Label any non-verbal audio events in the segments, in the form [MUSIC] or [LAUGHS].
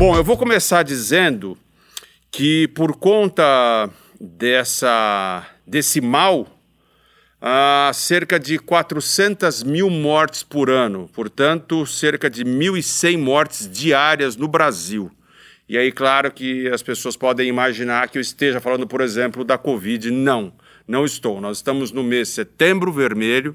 Bom, eu vou começar dizendo que por conta dessa desse mal, há cerca de 400 mil mortes por ano, portanto, cerca de 1.100 mortes diárias no Brasil. E aí, claro que as pessoas podem imaginar que eu esteja falando, por exemplo, da Covid. Não, não estou. Nós estamos no mês setembro vermelho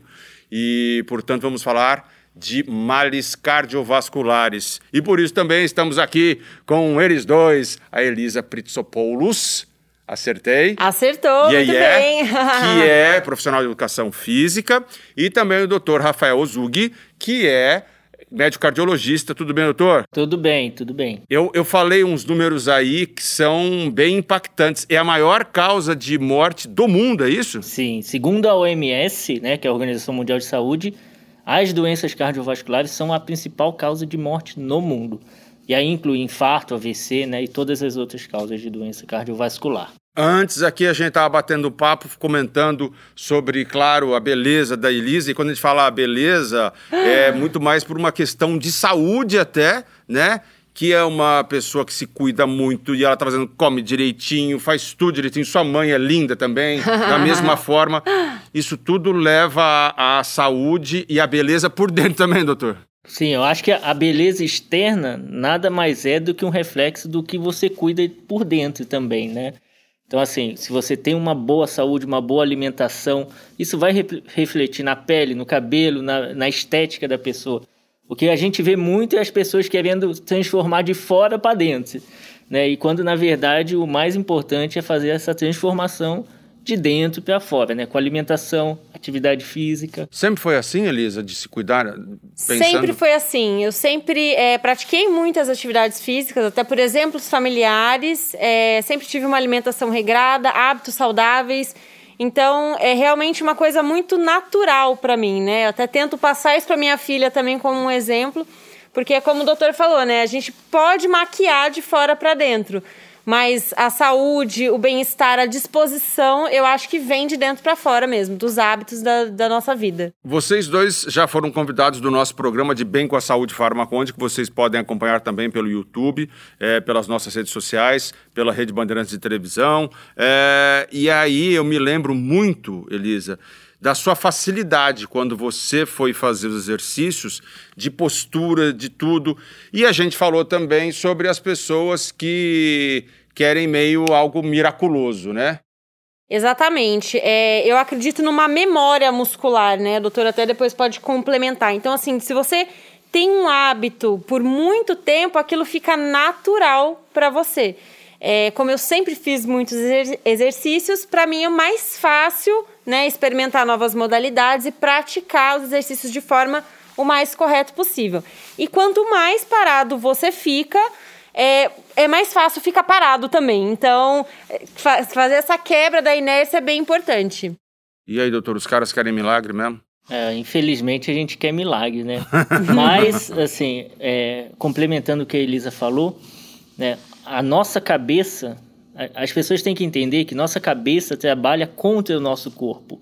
e, portanto, vamos falar de males cardiovasculares. E por isso também estamos aqui com eles dois, a Elisa Pritsopoulos. Acertei? Acertou, e muito é, bem. que é profissional de educação física, e também o doutor Rafael Ozug, que é médico cardiologista. Tudo bem, doutor? Tudo bem, tudo bem. Eu, eu falei uns números aí que são bem impactantes. É a maior causa de morte do mundo, é isso? Sim, segundo a OMS, né, que é a Organização Mundial de Saúde, as doenças cardiovasculares são a principal causa de morte no mundo. E aí inclui infarto, AVC, né, e todas as outras causas de doença cardiovascular. Antes aqui a gente estava batendo papo, comentando sobre, claro, a beleza da Elisa. E quando a gente fala a beleza, é muito mais por uma questão de saúde até, né? Que é uma pessoa que se cuida muito e ela está fazendo, come direitinho, faz tudo direitinho. Sua mãe é linda também, da mesma [LAUGHS] forma. Isso tudo leva à saúde e à beleza por dentro também, doutor. Sim, eu acho que a beleza externa nada mais é do que um reflexo do que você cuida por dentro também, né? Então, assim, se você tem uma boa saúde, uma boa alimentação, isso vai re refletir na pele, no cabelo, na, na estética da pessoa. O que a gente vê muito é as pessoas querendo transformar de fora para dentro. Né? E quando, na verdade, o mais importante é fazer essa transformação de dentro para fora, né? Com alimentação, atividade física. Sempre foi assim, Elisa, de se cuidar? Pensando... Sempre foi assim. Eu sempre é, pratiquei muitas atividades físicas, até por exemplo, os familiares. É, sempre tive uma alimentação regrada, hábitos saudáveis. Então, é realmente uma coisa muito natural para mim, né? Eu até tento passar isso para minha filha também como um exemplo, porque é como o doutor falou, né? A gente pode maquiar de fora para dentro mas a saúde, o bem-estar, a disposição, eu acho que vem de dentro para fora mesmo, dos hábitos da, da, nossa vida. Vocês dois já foram convidados do nosso programa de Bem com a Saúde Farmaconde, que vocês podem acompanhar também pelo YouTube, é, pelas nossas redes sociais, pela Rede Bandeirantes de Televisão. É, e aí eu me lembro muito, Elisa, da sua facilidade quando você foi fazer os exercícios, de postura, de tudo. E a gente falou também sobre as pessoas que querem meio algo miraculoso, né? Exatamente. É, eu acredito numa memória muscular, né? A doutora até depois pode complementar. Então, assim, se você tem um hábito por muito tempo, aquilo fica natural para você. É, como eu sempre fiz muitos exercícios, para mim é mais fácil né, experimentar novas modalidades e praticar os exercícios de forma o mais correto possível. E quanto mais parado você fica, é, é mais fácil ficar parado também. Então, fa fazer essa quebra da inércia é bem importante. E aí, doutor, os caras querem milagre mesmo? É, infelizmente a gente quer milagre, né? [LAUGHS] Mas, assim, é, complementando o que a Elisa falou, né, a nossa cabeça, as pessoas têm que entender que nossa cabeça trabalha contra o nosso corpo.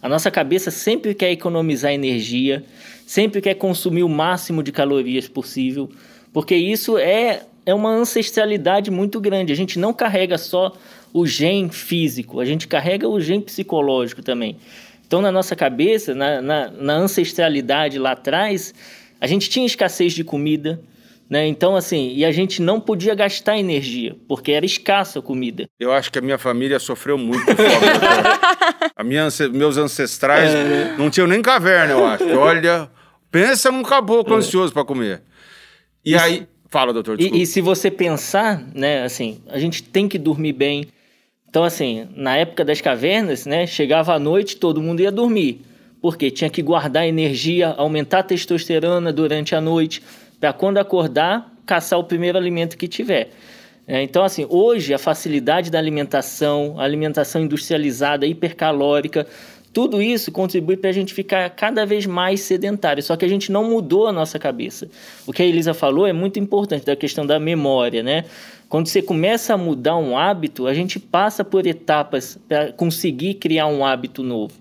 A nossa cabeça sempre quer economizar energia, sempre quer consumir o máximo de calorias possível, porque isso é, é uma ancestralidade muito grande. A gente não carrega só o gen físico, a gente carrega o gen psicológico também. Então, na nossa cabeça, na, na, na ancestralidade lá atrás, a gente tinha escassez de comida, né? Então, assim, e a gente não podia gastar energia, porque era escassa a comida. Eu acho que a minha família sofreu muito fome. [LAUGHS] a minha, meus ancestrais é. Né? não tinham nem caverna, eu acho. Olha, pensa num caboclo é. ansioso para comer. E Isso. aí, fala, doutor, e, e, se você pensar, né, assim, a gente tem que dormir bem. Então, assim, na época das cavernas, né, chegava a noite, todo mundo ia dormir. Porque tinha que guardar energia, aumentar a testosterona durante a noite para quando acordar, caçar o primeiro alimento que tiver. É, então, assim, hoje a facilidade da alimentação, a alimentação industrializada, hipercalórica, tudo isso contribui para a gente ficar cada vez mais sedentário. Só que a gente não mudou a nossa cabeça. O que a Elisa falou é muito importante da questão da memória, né? Quando você começa a mudar um hábito, a gente passa por etapas para conseguir criar um hábito novo.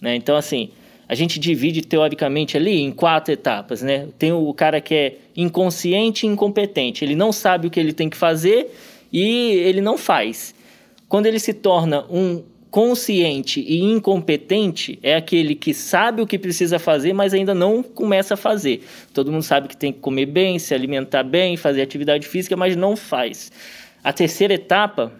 Né? Então, assim, a gente divide teoricamente ali em quatro etapas, né? Tem o cara que é inconsciente e incompetente. Ele não sabe o que ele tem que fazer e ele não faz. Quando ele se torna um consciente e incompetente, é aquele que sabe o que precisa fazer, mas ainda não começa a fazer. Todo mundo sabe que tem que comer bem, se alimentar bem, fazer atividade física, mas não faz. A terceira etapa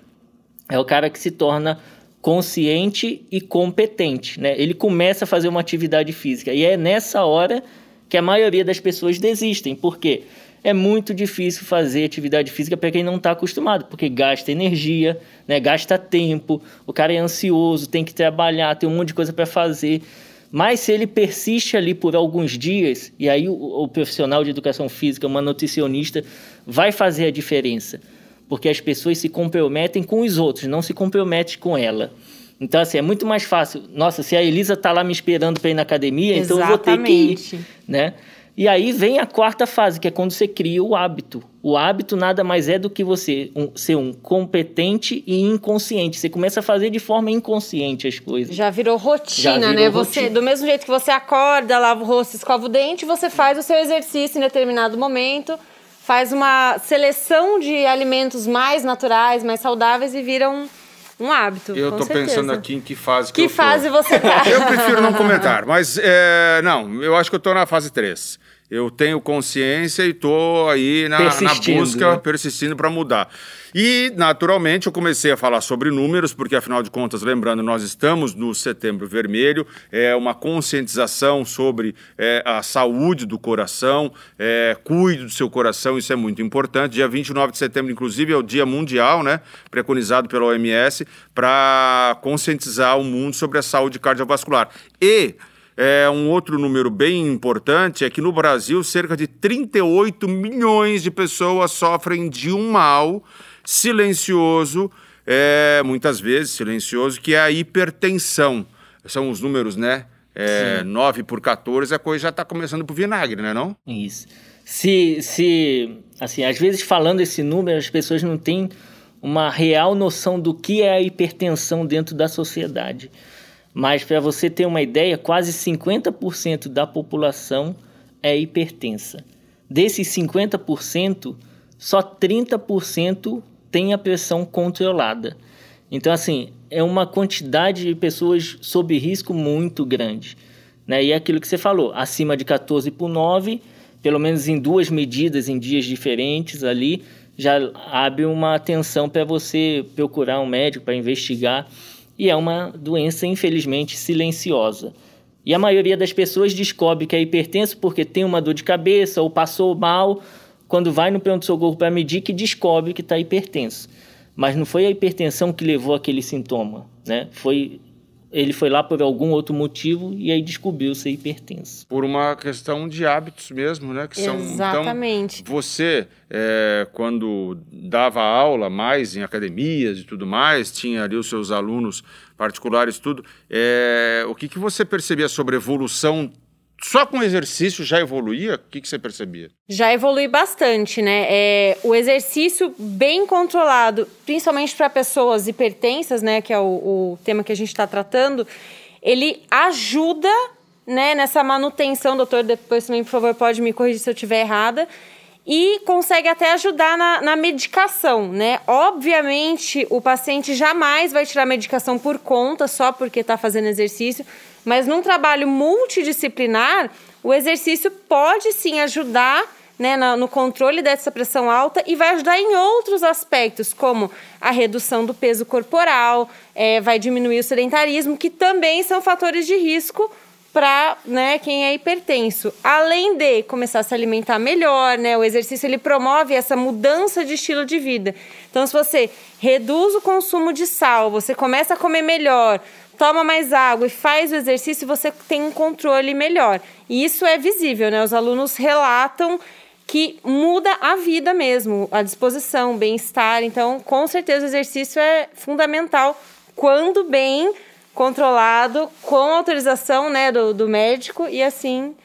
é o cara que se torna consciente e competente, né? Ele começa a fazer uma atividade física e é nessa hora que a maioria das pessoas desistem, porque é muito difícil fazer atividade física para quem não está acostumado, porque gasta energia, né? Gasta tempo, o cara é ansioso, tem que trabalhar, tem um monte de coisa para fazer. Mas se ele persiste ali por alguns dias, e aí o, o profissional de educação física, uma nutricionista, vai fazer a diferença porque as pessoas se comprometem com os outros, não se comprometem com ela. Então, assim, é muito mais fácil. Nossa, se a Elisa está lá me esperando para ir na academia, Exatamente. então eu vou ter que ir, né? E aí vem a quarta fase, que é quando você cria o hábito. O hábito nada mais é do que você um, ser um competente e inconsciente. Você começa a fazer de forma inconsciente as coisas. Já virou rotina, Já virou né? Rotina. Você, do mesmo jeito que você acorda, lava o rosto, escova o dente, você faz o seu exercício em determinado momento faz uma seleção de alimentos mais naturais, mais saudáveis e vira um, um hábito. Eu estou pensando aqui em que fase que, que fase você [LAUGHS] tá. eu prefiro não comentar, mas é, não, eu acho que eu estou na fase 3 eu tenho consciência e estou aí na, na busca, né? persistindo para mudar. E, naturalmente, eu comecei a falar sobre números, porque, afinal de contas, lembrando, nós estamos no Setembro Vermelho, é uma conscientização sobre é, a saúde do coração, é, cuide do seu coração, isso é muito importante. Dia 29 de setembro, inclusive, é o Dia Mundial, né, preconizado pela OMS, para conscientizar o mundo sobre a saúde cardiovascular. E é, um outro número bem importante é que no Brasil, cerca de 38 milhões de pessoas sofrem de um mal silencioso, é, muitas vezes silencioso, que é a hipertensão. São os números, né? É, 9 por 14, a coisa já está começando por vinagre, né não? Isso. Se, se, assim, às vezes falando esse número, as pessoas não têm uma real noção do que é a hipertensão dentro da sociedade. Mas para você ter uma ideia, quase 50% da população é hipertensa. Desses 50%, só 30% tem a pressão controlada. Então, assim, é uma quantidade de pessoas sob risco muito grande. Né? E é aquilo que você falou, acima de 14 por 9, pelo menos em duas medidas em dias diferentes ali, já abre uma atenção para você procurar um médico para investigar e é uma doença, infelizmente, silenciosa. E a maioria das pessoas descobre que é hipertenso porque tem uma dor de cabeça ou passou mal, quando vai no pronto-socorro para medir, que descobre que está hipertenso. Mas não foi a hipertensão que levou aquele sintoma, né? Foi ele foi lá por algum outro motivo e aí descobriu ser hipertenso. Por uma questão de hábitos mesmo, né? Que são, Exatamente. Então, você, é, quando dava aula mais em academias e tudo mais, tinha ali os seus alunos particulares tudo, é, o que, que você percebia sobre evolução só com exercício já evoluía? O que, que você percebia? Já evolui bastante, né? É, o exercício bem controlado, principalmente para pessoas hipertensas, né? Que é o, o tema que a gente está tratando, ele ajuda né, nessa manutenção, doutor, depois também, por favor, pode me corrigir se eu estiver errada, e consegue até ajudar na, na medicação, né? Obviamente, o paciente jamais vai tirar medicação por conta, só porque está fazendo exercício, mas num trabalho multidisciplinar, o exercício pode sim ajudar né, no controle dessa pressão alta e vai ajudar em outros aspectos, como a redução do peso corporal, é, vai diminuir o sedentarismo, que também são fatores de risco para né, quem é hipertenso. Além de começar a se alimentar melhor, né, o exercício ele promove essa mudança de estilo de vida. Então, se você reduz o consumo de sal, você começa a comer melhor, toma mais água e faz o exercício, você tem um controle melhor. E isso é visível, né? Os alunos relatam que muda a vida mesmo, a disposição, o bem-estar. Então, com certeza, o exercício é fundamental quando bem controlado, com autorização né, do, do médico, e assim.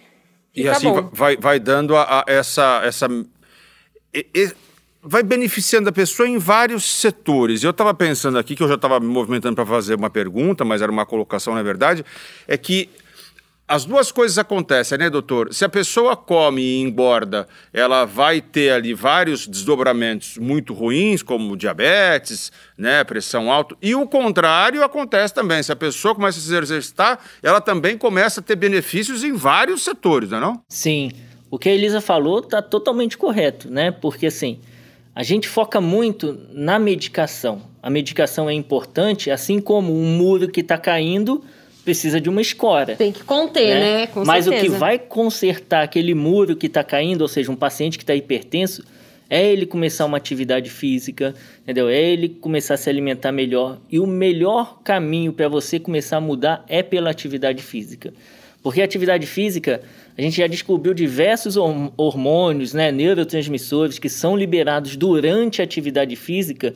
E assim vai, vai dando a, a essa. essa e, e, vai beneficiando a pessoa em vários setores. Eu estava pensando aqui, que eu já estava me movimentando para fazer uma pergunta, mas era uma colocação na verdade, é que As duas coisas acontecem, né, doutor? Se a pessoa come e engorda, ela vai ter ali vários desdobramentos muito ruins, como diabetes, né, pressão alta. E o contrário acontece também. Se a pessoa começa a se exercitar, ela também começa a ter benefícios em vários setores, não é não? Sim. O que a Elisa falou está totalmente correto, né? Porque assim, a gente foca muito na medicação. A medicação é importante, assim como um muro que está caindo precisa de uma escora. Tem que conter, né? né? Com Mas certeza. o que vai consertar aquele muro que está caindo, ou seja, um paciente que está hipertenso, é ele começar uma atividade física, entendeu? É ele começar a se alimentar melhor. E o melhor caminho para você começar a mudar é pela atividade física. Porque a atividade física, a gente já descobriu diversos hormônios, né, neurotransmissores que são liberados durante a atividade física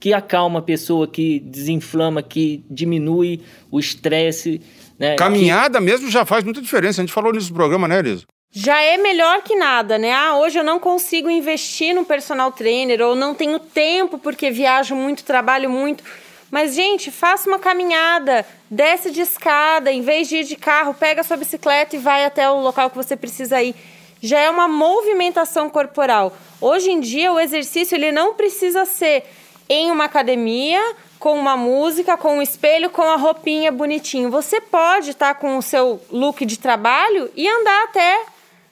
que acalma a pessoa, que desinflama, que diminui o estresse. Né? Caminhada que... mesmo já faz muita diferença. A gente falou nisso no programa, né, Elisa? Já é melhor que nada, né? Ah, hoje eu não consigo investir no personal trainer ou não tenho tempo porque viajo muito, trabalho muito. Mas, gente, faça uma caminhada, desce de escada, em vez de ir de carro, pega sua bicicleta e vai até o local que você precisa ir. Já é uma movimentação corporal. Hoje em dia, o exercício ele não precisa ser em uma academia, com uma música, com um espelho, com a roupinha bonitinho. Você pode estar tá com o seu look de trabalho e andar até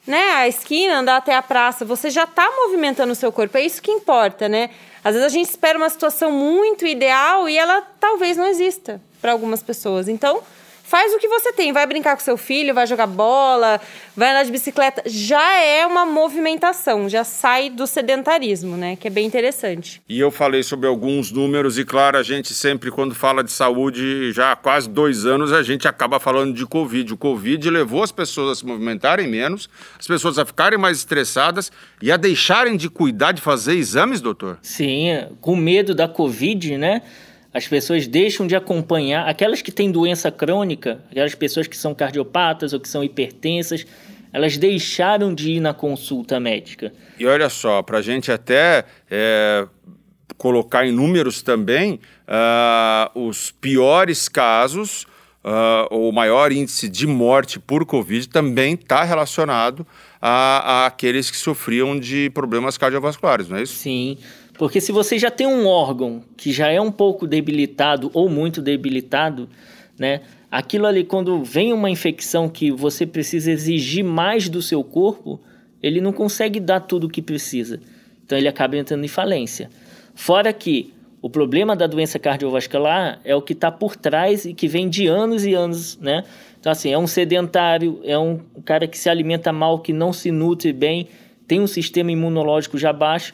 né, a esquina, andar até a praça. Você já está movimentando o seu corpo. É isso que importa, né? Às vezes a gente espera uma situação muito ideal e ela talvez não exista para algumas pessoas. Então, Faz o que você tem, vai brincar com seu filho, vai jogar bola, vai andar de bicicleta. Já é uma movimentação, já sai do sedentarismo, né? Que é bem interessante. E eu falei sobre alguns números, e claro, a gente sempre, quando fala de saúde, já há quase dois anos, a gente acaba falando de Covid. O Covid levou as pessoas a se movimentarem menos, as pessoas a ficarem mais estressadas e a deixarem de cuidar de fazer exames, doutor? Sim, com medo da Covid, né? As pessoas deixam de acompanhar aquelas que têm doença crônica, aquelas pessoas que são cardiopatas ou que são hipertensas, elas deixaram de ir na consulta médica. E olha só, para a gente até é, colocar em números também, uh, os piores casos, uh, o maior índice de morte por Covid também está relacionado a, a, aqueles que sofriam de problemas cardiovasculares, não é isso? Sim. Porque se você já tem um órgão que já é um pouco debilitado ou muito debilitado, né? Aquilo ali, quando vem uma infecção que você precisa exigir mais do seu corpo, ele não consegue dar tudo o que precisa. Então ele acaba entrando em falência. Fora que o problema da doença cardiovascular é o que está por trás e que vem de anos e anos, né? Então, assim, é um sedentário, é um cara que se alimenta mal, que não se nutre bem, tem um sistema imunológico já baixo.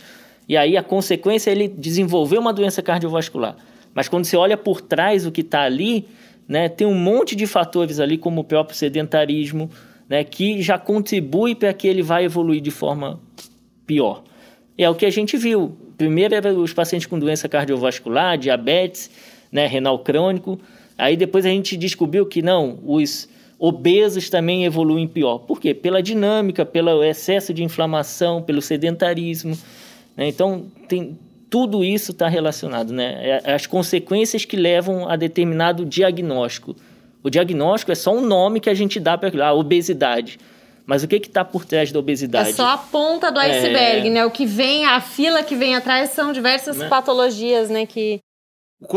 E aí a consequência é ele desenvolver uma doença cardiovascular. Mas quando você olha por trás o que está ali, né, tem um monte de fatores ali, como o próprio sedentarismo, né, que já contribui para que ele vá evoluir de forma pior. E é o que a gente viu. Primeiro eram os pacientes com doença cardiovascular, diabetes, né, renal crônico. Aí depois a gente descobriu que não, os obesos também evoluem pior. Por quê? Pela dinâmica, pelo excesso de inflamação, pelo sedentarismo. Né? Então, tem, tudo isso está relacionado, né? É, é as consequências que levam a determinado diagnóstico. O diagnóstico é só um nome que a gente dá para a ah, obesidade. Mas o que está por trás da obesidade? É só a ponta do iceberg, é... né? O que vem, a fila que vem atrás são diversas né? patologias, né? Que,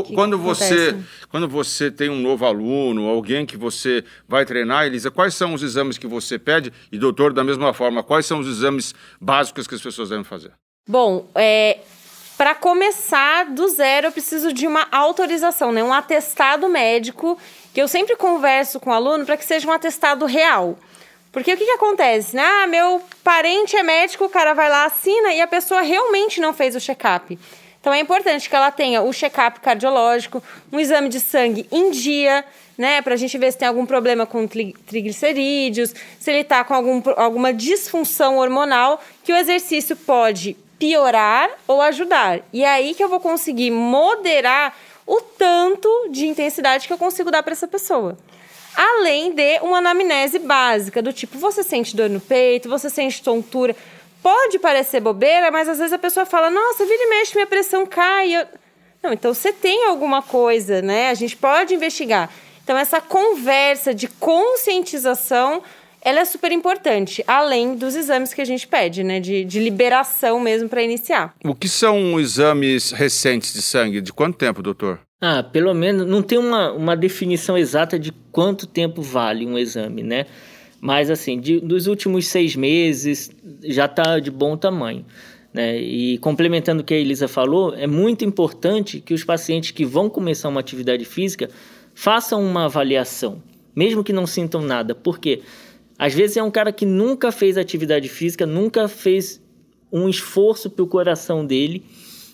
que quando você quando você tem um novo aluno, alguém que você vai treinar, Elisa, quais são os exames que você pede? E doutor, da mesma forma, quais são os exames básicos que as pessoas devem fazer? Bom, é, para começar do zero, eu preciso de uma autorização, né? um atestado médico, que eu sempre converso com o aluno para que seja um atestado real. Porque o que, que acontece? Né? Ah, meu parente é médico, o cara vai lá, assina e a pessoa realmente não fez o check-up. Então é importante que ela tenha o check-up cardiológico, um exame de sangue em dia, né? Pra gente ver se tem algum problema com triglicerídeos, se ele tá com algum, alguma disfunção hormonal, que o exercício pode piorar ou ajudar. E é aí que eu vou conseguir moderar o tanto de intensidade que eu consigo dar para essa pessoa. Além de uma anamnese básica, do tipo, você sente dor no peito, você sente tontura. Pode parecer bobeira, mas às vezes a pessoa fala, nossa, vira e mexe, minha pressão cai. Eu... Não, então você tem alguma coisa, né? A gente pode investigar. Então, essa conversa de conscientização ela é super importante, além dos exames que a gente pede, né? De, de liberação mesmo para iniciar. O que são exames recentes de sangue? De quanto tempo, doutor? Ah, pelo menos não tem uma, uma definição exata de quanto tempo vale um exame, né? Mas assim, de, dos últimos seis meses já está de bom tamanho. Né? E complementando o que a Elisa falou, é muito importante que os pacientes que vão começar uma atividade física façam uma avaliação, mesmo que não sintam nada. Por quê? Às vezes é um cara que nunca fez atividade física, nunca fez um esforço para o coração dele,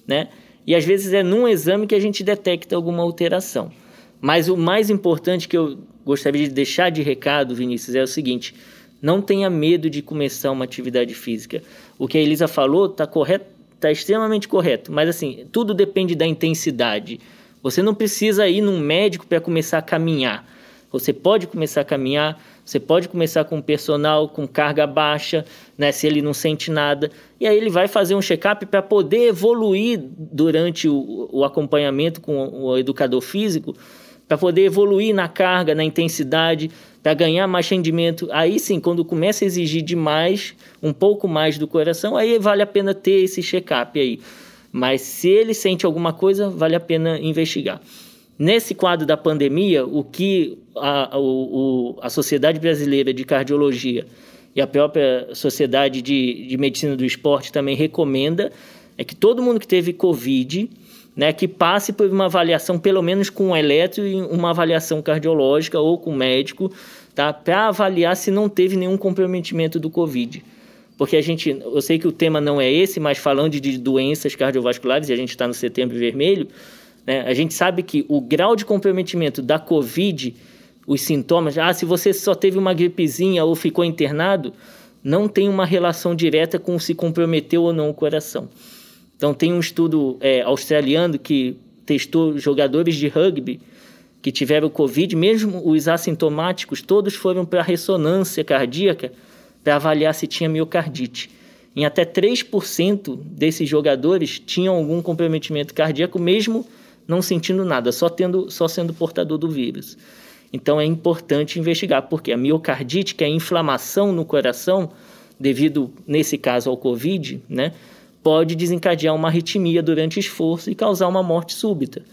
né? E às vezes é num exame que a gente detecta alguma alteração. Mas o mais importante que eu gostaria de deixar de recado, Vinícius, é o seguinte: não tenha medo de começar uma atividade física. O que a Elisa falou está correto, está extremamente correto. Mas assim, tudo depende da intensidade. Você não precisa ir num médico para começar a caminhar. Você pode começar a caminhar você pode começar com um personal com carga baixa, né, se ele não sente nada, e aí ele vai fazer um check-up para poder evoluir durante o, o acompanhamento com o educador físico, para poder evoluir na carga, na intensidade, para ganhar mais rendimento. Aí sim, quando começa a exigir demais, um pouco mais do coração, aí vale a pena ter esse check-up aí. Mas se ele sente alguma coisa, vale a pena investigar. Nesse quadro da pandemia, o que a, o, a Sociedade Brasileira de Cardiologia e a própria Sociedade de, de Medicina do Esporte também recomenda é que todo mundo que teve Covid, né, que passe por uma avaliação, pelo menos com um eletro e uma avaliação cardiológica ou com médico, tá, para avaliar se não teve nenhum comprometimento do Covid. Porque a gente, eu sei que o tema não é esse, mas falando de doenças cardiovasculares, e a gente está no setembro vermelho, né? A gente sabe que o grau de comprometimento da Covid, os sintomas, ah, se você só teve uma gripezinha ou ficou internado, não tem uma relação direta com se comprometeu ou não o coração. Então, tem um estudo é, australiano que testou jogadores de rugby que tiveram Covid, mesmo os assintomáticos, todos foram para ressonância cardíaca para avaliar se tinha miocardite. Em até 3% desses jogadores tinham algum comprometimento cardíaco, mesmo não sentindo nada, só, tendo, só sendo portador do vírus. Então é importante investigar, porque a miocardite, que é a inflamação no coração, devido, nesse caso, ao Covid, né, pode desencadear uma arritmia durante esforço e causar uma morte súbita.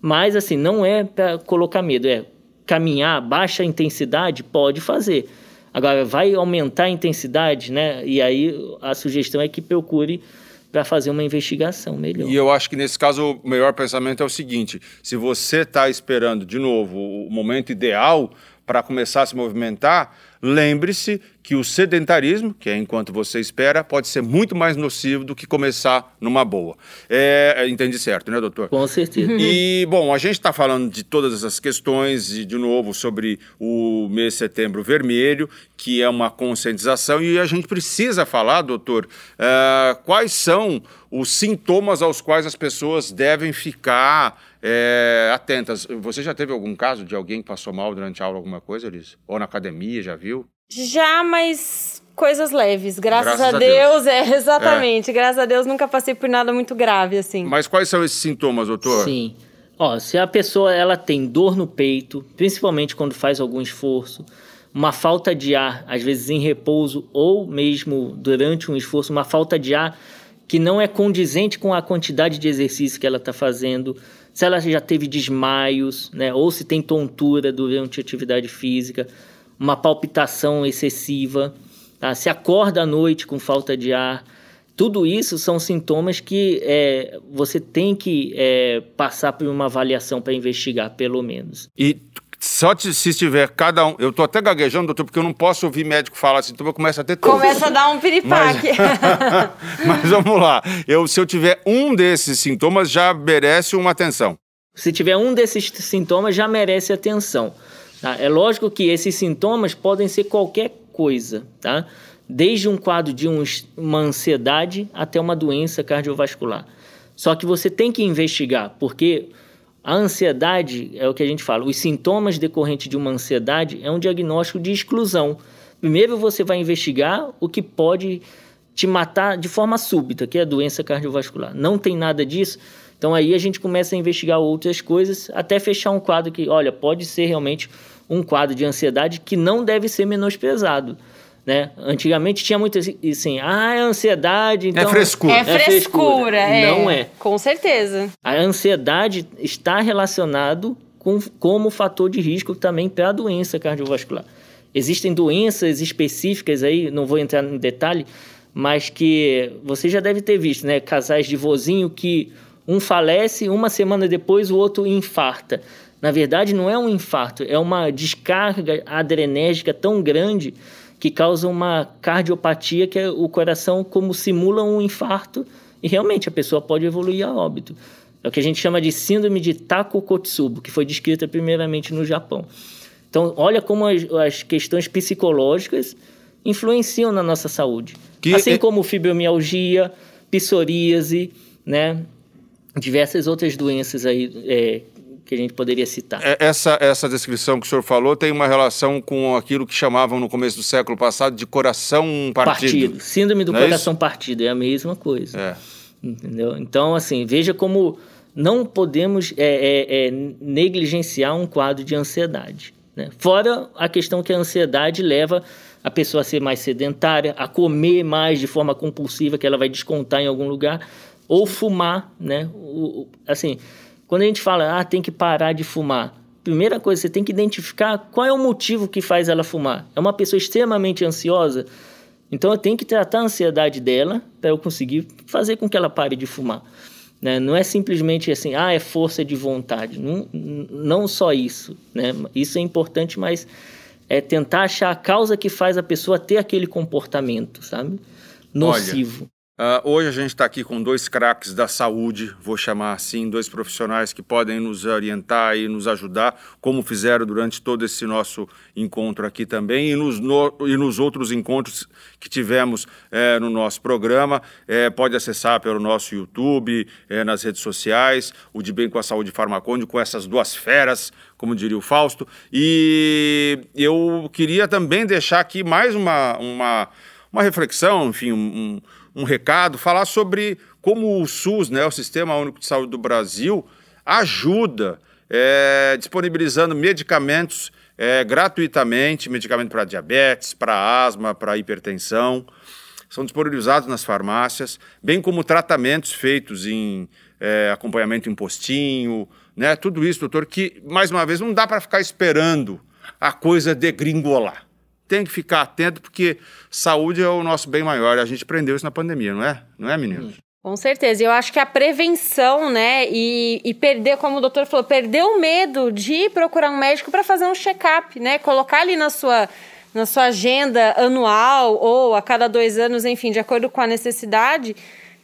Mas, assim, não é para colocar medo, é caminhar, baixa intensidade, pode fazer. Agora, vai aumentar a intensidade, né? E aí a sugestão é que procure para fazer uma investigação melhor. E eu acho que nesse caso o melhor pensamento é o seguinte: se você está esperando de novo o momento ideal para começar a se movimentar, lembre-se que o sedentarismo, que é enquanto você espera, pode ser muito mais nocivo do que começar numa boa. É, é entendi certo, né, doutor? Com certeza. E, bom, a gente está falando de todas essas questões e, de novo, sobre o mês de setembro vermelho, que é uma conscientização, e a gente precisa falar, doutor, uh, quais são os sintomas aos quais as pessoas devem ficar é, atentas. Você já teve algum caso de alguém que passou mal durante a aula, alguma coisa, Elis? Ou na academia, já viu? Já, mas coisas leves. Graças, graças a, Deus, Deus, [LAUGHS] é, exatamente. É. Graças a Deus nunca passei por nada muito grave, assim. Mas quais são esses sintomas, doutor? Sim. Ó, se a pessoa ela tem dor no peito, principalmente quando faz algum esforço, uma falta de ar, às vezes em repouso ou mesmo durante um esforço, uma falta de ar que não é condizente com a quantidade de exercício que ela está fazendo, se ela já teve desmaios, né, ou se tem tontura durante atividade física, uma palpitação excessiva, tá? se acorda à noite com falta de ar. Tudo isso são sintomas que é, você tem que é, passar por uma avaliação para investigar, pelo menos. E só se estiver cada um. Eu tô até gaguejando, doutor, porque eu não posso ouvir médico falar assim, então eu começo a ter todos. Começa a dar um piripaque. Mas, [LAUGHS] mas vamos lá. Eu, se eu tiver um desses sintomas, já merece uma atenção. Se tiver um desses sintomas, já merece atenção. Tá? É lógico que esses sintomas podem ser qualquer coisa, tá? Desde um quadro de um, uma ansiedade até uma doença cardiovascular. Só que você tem que investigar, porque a ansiedade é o que a gente fala, os sintomas decorrentes de uma ansiedade é um diagnóstico de exclusão. Primeiro você vai investigar o que pode te matar de forma súbita, que é a doença cardiovascular. Não tem nada disso, Então aí a gente começa a investigar outras coisas até fechar um quadro que, olha, pode ser realmente um quadro de ansiedade que não deve ser menosprezado. Né? Antigamente tinha muito assim, ah, é ansiedade, então... É frescura. É frescura, é. Não é. Com certeza. A ansiedade está relacionado com, como fator de risco também para a doença cardiovascular. Existem doenças específicas aí, não vou entrar em detalhe, mas que você já deve ter visto, né? Casais de vozinho que um falece, uma semana depois o outro infarta. Na verdade, não é um infarto, é uma descarga adrenérgica tão grande que causa uma cardiopatia, que é o coração como simula um infarto, e realmente a pessoa pode evoluir a óbito. É o que a gente chama de síndrome de Takokotsubo, que foi descrita primeiramente no Japão. Então, olha como as, as questões psicológicas influenciam na nossa saúde. Que assim é... como fibromialgia, psoríase, né? diversas outras doenças aí é, que a gente poderia citar. É, essa, essa descrição que o senhor falou tem uma relação com aquilo que chamavam no começo do século passado de coração partido. Partido. Síndrome do não é coração é partido, é a mesma coisa. É. Entendeu? Então, assim, veja como não podemos é, é, é, negligenciar um quadro de ansiedade. Né? Fora a questão que a ansiedade leva a pessoa a ser mais sedentária, a comer mais de forma compulsiva, que ela vai descontar em algum lugar, ou fumar, né? O, assim, quando a gente fala, ah, tem que parar de fumar, primeira coisa, você tem que identificar qual é o motivo que faz ela fumar. É uma pessoa extremamente ansiosa, então eu tenho que tratar a ansiedade dela para eu conseguir fazer com que ela pare de fumar. Né? Não é simplesmente assim, ah, é força de vontade. Não, não só isso. Né? Isso é importante, mas é tentar achar a causa que faz a pessoa ter aquele comportamento, sabe? Nocivo. Olha, Uh, hoje a gente está aqui com dois craques da saúde, vou chamar assim, dois profissionais que podem nos orientar e nos ajudar, como fizeram durante todo esse nosso encontro aqui também e nos, no, e nos outros encontros que tivemos é, no nosso programa. É, pode acessar pelo nosso YouTube, é, nas redes sociais, o De Bem com a Saúde Farmaconde, com essas duas feras, como diria o Fausto. E eu queria também deixar aqui mais uma, uma, uma reflexão, enfim, um, um um recado, falar sobre como o SUS, né, o Sistema Único de Saúde do Brasil, ajuda é, disponibilizando medicamentos é, gratuitamente, medicamento para diabetes, para asma, para hipertensão, são disponibilizados nas farmácias, bem como tratamentos feitos em é, acompanhamento em postinho, né, tudo isso, doutor, que, mais uma vez, não dá para ficar esperando a coisa degringolar tem que ficar atento porque saúde é o nosso bem maior. A gente aprendeu isso na pandemia, não é? Não é, meninos? Com certeza. Eu acho que a prevenção, né, e, e perder, como o doutor falou, perder o medo de procurar um médico para fazer um check-up, né? Colocar ali na sua, na sua agenda anual ou a cada dois anos, enfim, de acordo com a necessidade,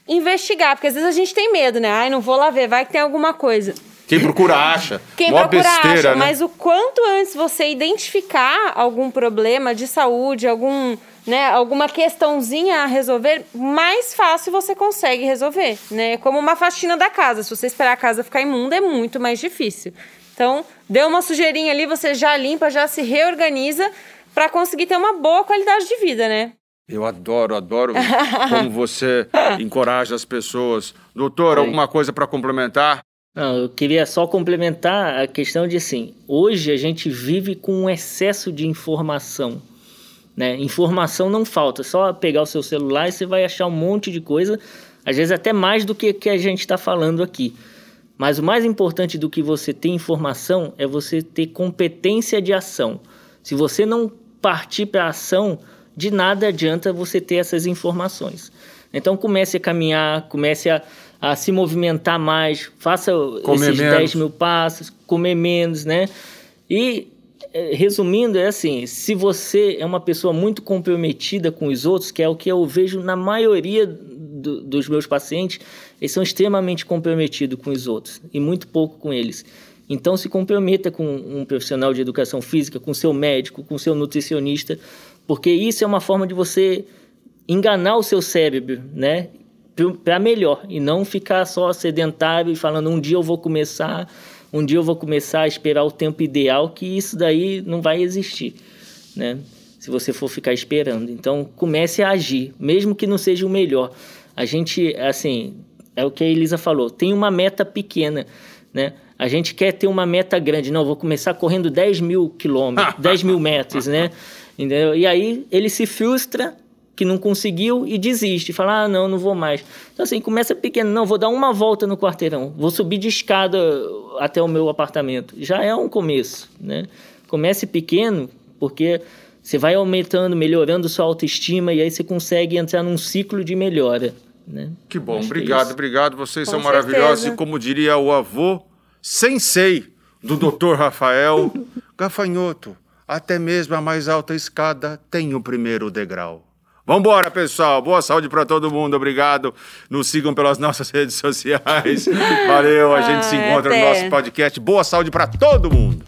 investigar. Porque às vezes a gente tem medo, né? Ai, não vou lá ver, vai que tem alguma coisa. Quem procura acha. Quem Mó procura besteira, acha, né? mas o quanto antes você identificar algum problema de saúde, algum, né, alguma questãozinha a resolver, mais fácil você consegue resolver, né? Como uma faxina da casa. Se você esperar a casa ficar imunda, é muito mais difícil. Então, deu uma sujeirinha ali, você já limpa, já se reorganiza para conseguir ter uma boa qualidade de vida, né? Eu adoro, adoro [LAUGHS] como você encoraja as pessoas. Doutor, alguma coisa para complementar? Não, eu queria só complementar a questão de assim, hoje a gente vive com um excesso de informação. Né? Informação não falta, só pegar o seu celular e você vai achar um monte de coisa, às vezes até mais do que, que a gente está falando aqui. Mas o mais importante do que você ter informação é você ter competência de ação. Se você não partir para a ação, de nada adianta você ter essas informações. Então comece a caminhar, comece a a se movimentar mais, faça comer esses menos. 10 mil passos, comer menos, né? E é, resumindo, é assim: se você é uma pessoa muito comprometida com os outros, que é o que eu vejo na maioria do, dos meus pacientes, eles são extremamente comprometidos com os outros e muito pouco com eles. Então, se comprometa com um profissional de educação física, com seu médico, com seu nutricionista, porque isso é uma forma de você enganar o seu cérebro, né? Para melhor e não ficar só sedentário e falando um dia eu vou começar, um dia eu vou começar a esperar o tempo ideal, que isso daí não vai existir, né? Se você for ficar esperando. Então, comece a agir, mesmo que não seja o melhor. A gente, assim, é o que a Elisa falou, tem uma meta pequena, né? A gente quer ter uma meta grande. Não, vou começar correndo 10 mil quilômetros, [LAUGHS] 10 mil metros, né? Entendeu? E aí ele se frustra que não conseguiu e desiste. Fala, ah, não, não vou mais. Então, assim, começa pequeno. Não, vou dar uma volta no quarteirão. Vou subir de escada até o meu apartamento. Já é um começo, né? Comece pequeno, porque você vai aumentando, melhorando sua autoestima e aí você consegue entrar num ciclo de melhora. Né? Que bom, Acho obrigado, que é obrigado. Vocês Com são certeza. maravilhosos. E como diria o avô, sensei do Dr. [LAUGHS] Rafael, [LAUGHS] gafanhoto, até mesmo a mais alta escada tem o primeiro degrau. Vambora, pessoal. Boa saúde para todo mundo. Obrigado. Nos sigam pelas [LAUGHS] nossas redes sociais. [LAUGHS] Valeu. A gente se encontra no nosso podcast. Boa saúde para todo mundo.